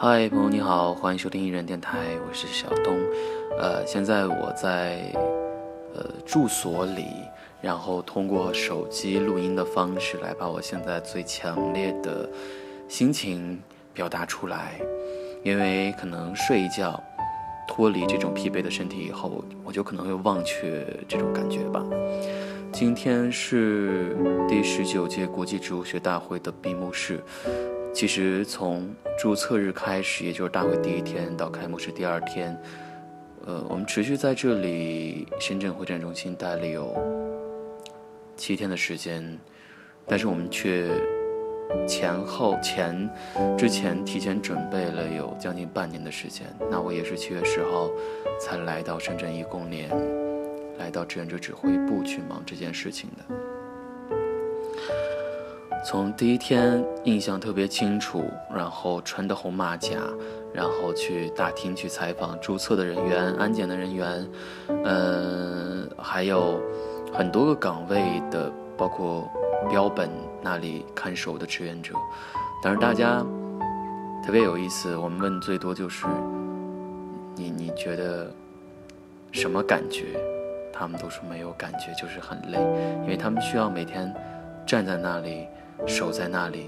嗨，朋友你好，欢迎收听艺人电台，我是小东。呃，现在我在呃住所里，然后通过手机录音的方式来把我现在最强烈的心情表达出来。因为可能睡一觉，脱离这种疲惫的身体以后，我就可能会忘却这种感觉吧。今天是第十九届国际植物学大会的闭幕式。其实从注册日开始，也就是大会第一天到开幕式第二天，呃，我们持续在这里深圳会展中心待了有七天的时间，但是我们却前后前之前提前准备了有将近半年的时间。那我也是七月十号才来到深圳一公联，来到志愿者指挥部去忙这件事情的。从第一天印象特别清楚，然后穿的红马甲，然后去大厅去采访注册的人员、安检的人员，嗯，还有很多个岗位的，包括标本那里看守的志愿者。但是大家特别有意思，我们问最多就是你你觉得什么感觉？他们都说没有感觉，就是很累，因为他们需要每天站在那里。守在那里，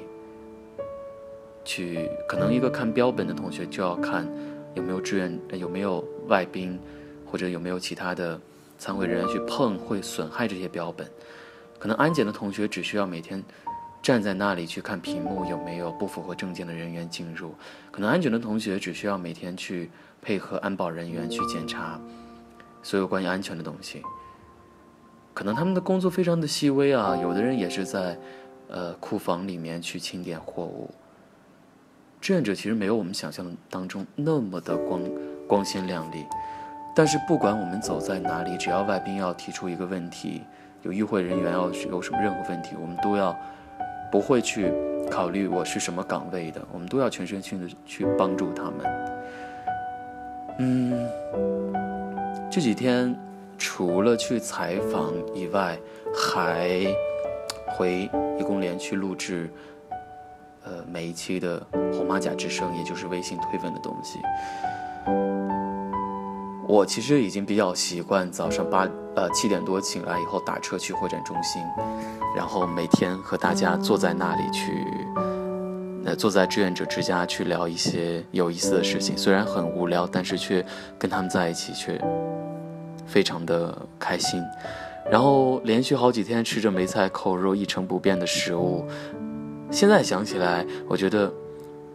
去可能一个看标本的同学就要看有没有志愿，有没有外宾，或者有没有其他的参会人员去碰会损害这些标本。可能安检的同学只需要每天站在那里去看屏幕有没有不符合证件的人员进入。可能安检的同学只需要每天去配合安保人员去检查所有关于安全的东西。可能他们的工作非常的细微啊，有的人也是在。呃，库房里面去清点货物。志愿者其实没有我们想象当中那么的光光鲜亮丽，但是不管我们走在哪里，只要外宾要提出一个问题，有与会人员要有什么任何问题，我们都要不会去考虑我是什么岗位的，我们都要全身心的去帮助他们。嗯，这几天除了去采访以外，还。回一公连去录制，呃，每一期的红马甲之声，也就是微信推文的东西。我其实已经比较习惯早上八呃七点多醒来以后打车去会展中心，然后每天和大家坐在那里去，呃，坐在志愿者之家去聊一些有意思的事情。虽然很无聊，但是却跟他们在一起却非常的开心。然后连续好几天吃着梅菜扣肉一成不变的食物，现在想起来，我觉得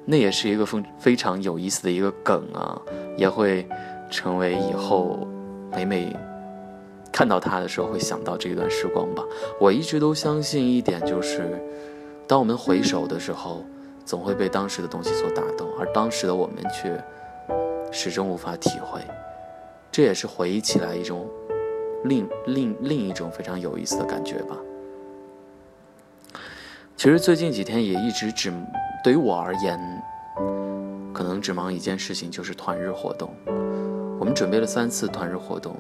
那也是一个非非常有意思的一个梗啊，也会成为以后每每看到它的时候会想到这段时光吧。我一直都相信一点，就是当我们回首的时候，总会被当时的东西所打动，而当时的我们却始终无法体会。这也是回忆起来一种。另另另一种非常有意思的感觉吧。其实最近几天也一直只对于我而言，可能只忙一件事情，就是团日活动。我们准备了三次团日活动，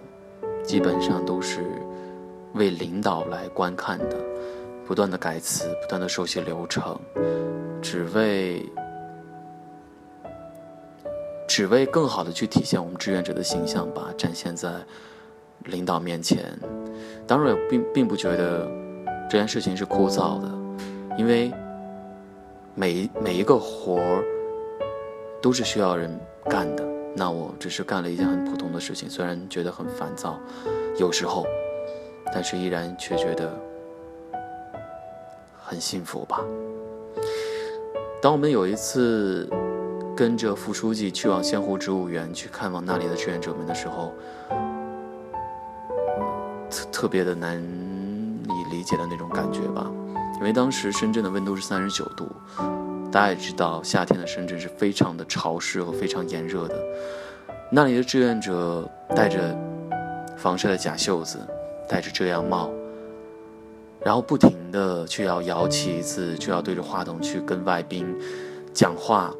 基本上都是为领导来观看的，不断的改词，不断的熟悉流程，只为只为更好的去体现我们志愿者的形象吧，展现在。领导面前，当然并并不觉得这件事情是枯燥的，因为每每一个活儿都是需要人干的。那我只是干了一件很普通的事情，虽然觉得很烦躁，有时候，但是依然却觉得很幸福吧。当我们有一次跟着副书记去往仙湖植物园去看望那里的志愿者们的时候。特特别的难以理解的那种感觉吧，因为当时深圳的温度是三十九度，大家也知道，夏天的深圳是非常的潮湿和非常炎热的。那里的志愿者戴着防晒的假袖子，戴着遮阳帽，然后不停的去要摇旗子，就要对着话筒去跟外宾讲话，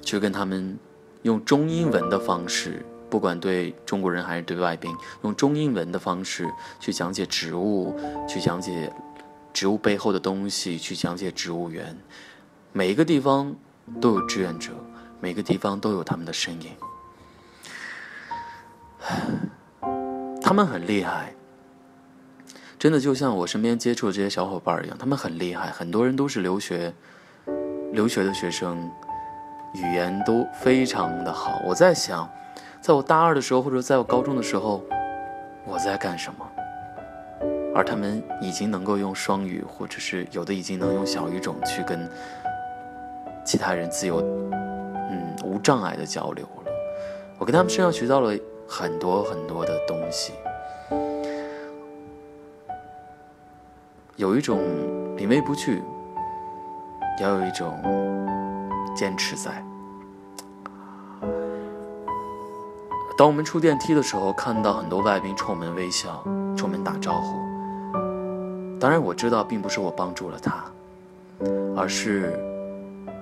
去跟他们用中英文的方式。不管对中国人还是对外宾，用中英文的方式去讲解植物，去讲解植物背后的东西，去讲解植物园。每一个地方都有志愿者，每个地方都有他们的身影。他们很厉害，真的就像我身边接触的这些小伙伴一样，他们很厉害。很多人都是留学，留学的学生，语言都非常的好。我在想，在我大二的时候，或者在我高中的时候，我在干什么？而他们已经能够用双语，或者是有的已经能用小语种去跟其他人自由，嗯，无障碍的交流了。我跟他们身上学到了。很多很多的东西，有一种临危不惧，也有一种坚持在。当我们出电梯的时候，看到很多外宾冲我们微笑，冲我们打招呼。当然，我知道并不是我帮助了他，而是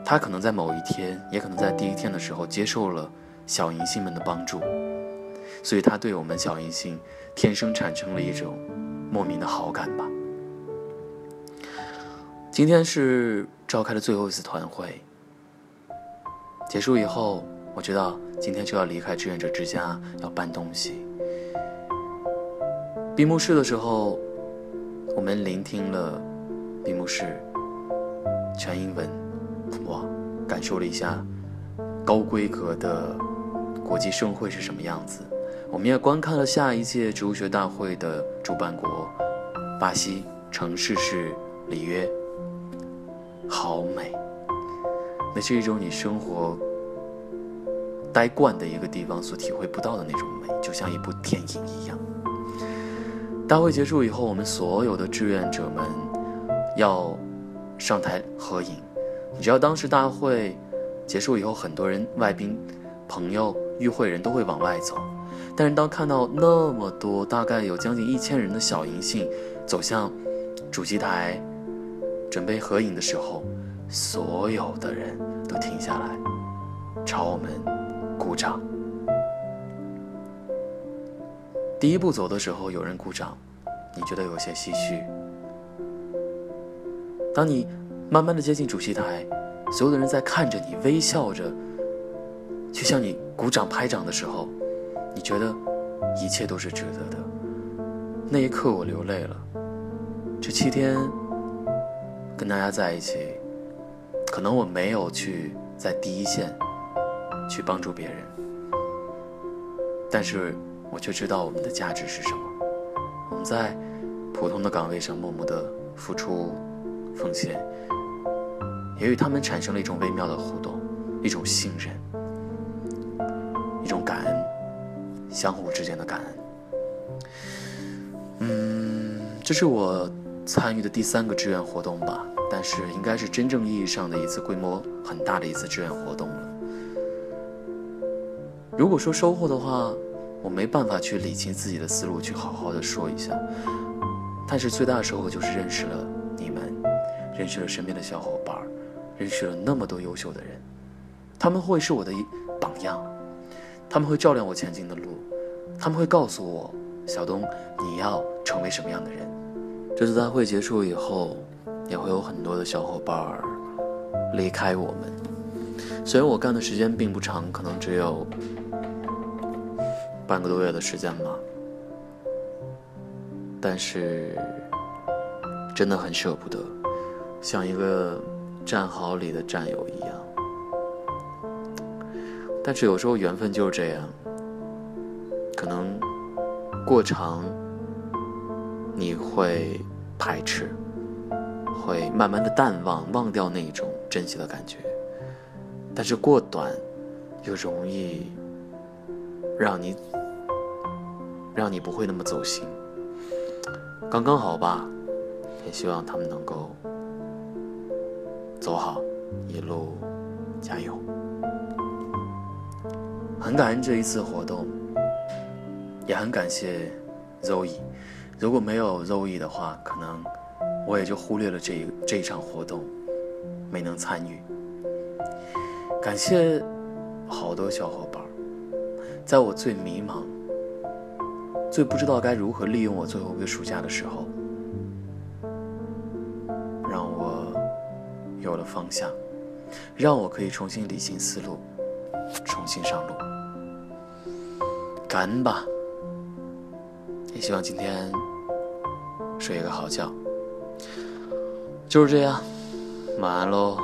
他可能在某一天，也可能在第一天的时候，接受了小银杏们的帮助。所以他对我们小银杏天生产生了一种莫名的好感吧。今天是召开的最后一次团会，结束以后，我知道今天就要离开志愿者之家，要搬东西。闭幕式的时候，我们聆听了闭幕式全英文，哇，感受了一下高规格的国际盛会是什么样子。我们也观看了下一届植物学大会的主办国——巴西，城市是里约，好美。那是一种你生活待惯的一个地方所体会不到的那种美，就像一部电影一样。大会结束以后，我们所有的志愿者们要上台合影。你知道，当时大会结束以后，很多人、外宾、朋友、与会人都会往外走。但是当看到那么多，大概有将近一千人的小银杏走向主席台，准备合影的时候，所有的人都停下来，朝我们鼓掌。第一步走的时候，有人鼓掌，你觉得有些唏嘘。当你慢慢的接近主席台，所有的人在看着你，微笑着，去向你鼓掌拍掌的时候。你觉得一切都是值得的。那一刻，我流泪了。这七天跟大家在一起，可能我没有去在第一线去帮助别人，但是我却知道我们的价值是什么。我们在普通的岗位上默默的付出、奉献，也与他们产生了一种微妙的互动，一种信任，一种感恩。相互之间的感恩。嗯，这是我参与的第三个志愿活动吧，但是应该是真正意义上的一次规模很大的一次志愿活动了。如果说收获的话，我没办法去理清自己的思路，去好好的说一下。但是最大的收获就是认识了你们，认识了身边的小伙伴，认识了那么多优秀的人，他们会是我的榜样。他们会照亮我前进的路，他们会告诉我，小东，你要成为什么样的人。这次大会结束以后，也会有很多的小伙伴离开我们。虽然我干的时间并不长，可能只有半个多月的时间吧，但是真的很舍不得，像一个战壕里的战友一样。但是有时候缘分就是这样，可能过长，你会排斥，会慢慢的淡忘，忘掉那种珍惜的感觉；但是过短，又容易让你让你不会那么走心。刚刚好吧，也希望他们能够走好，一路加油。很感恩这一次活动，也很感谢 Zoe。如果没有 Zoe 的话，可能我也就忽略了这一这一场活动，没能参与。感谢好多小伙伴，在我最迷茫、最不知道该如何利用我最后一个暑假的时候让我有了方向让我可以重新理清思路重新上路。感恩吧也希望今天睡一个好觉。就是这样晚安喽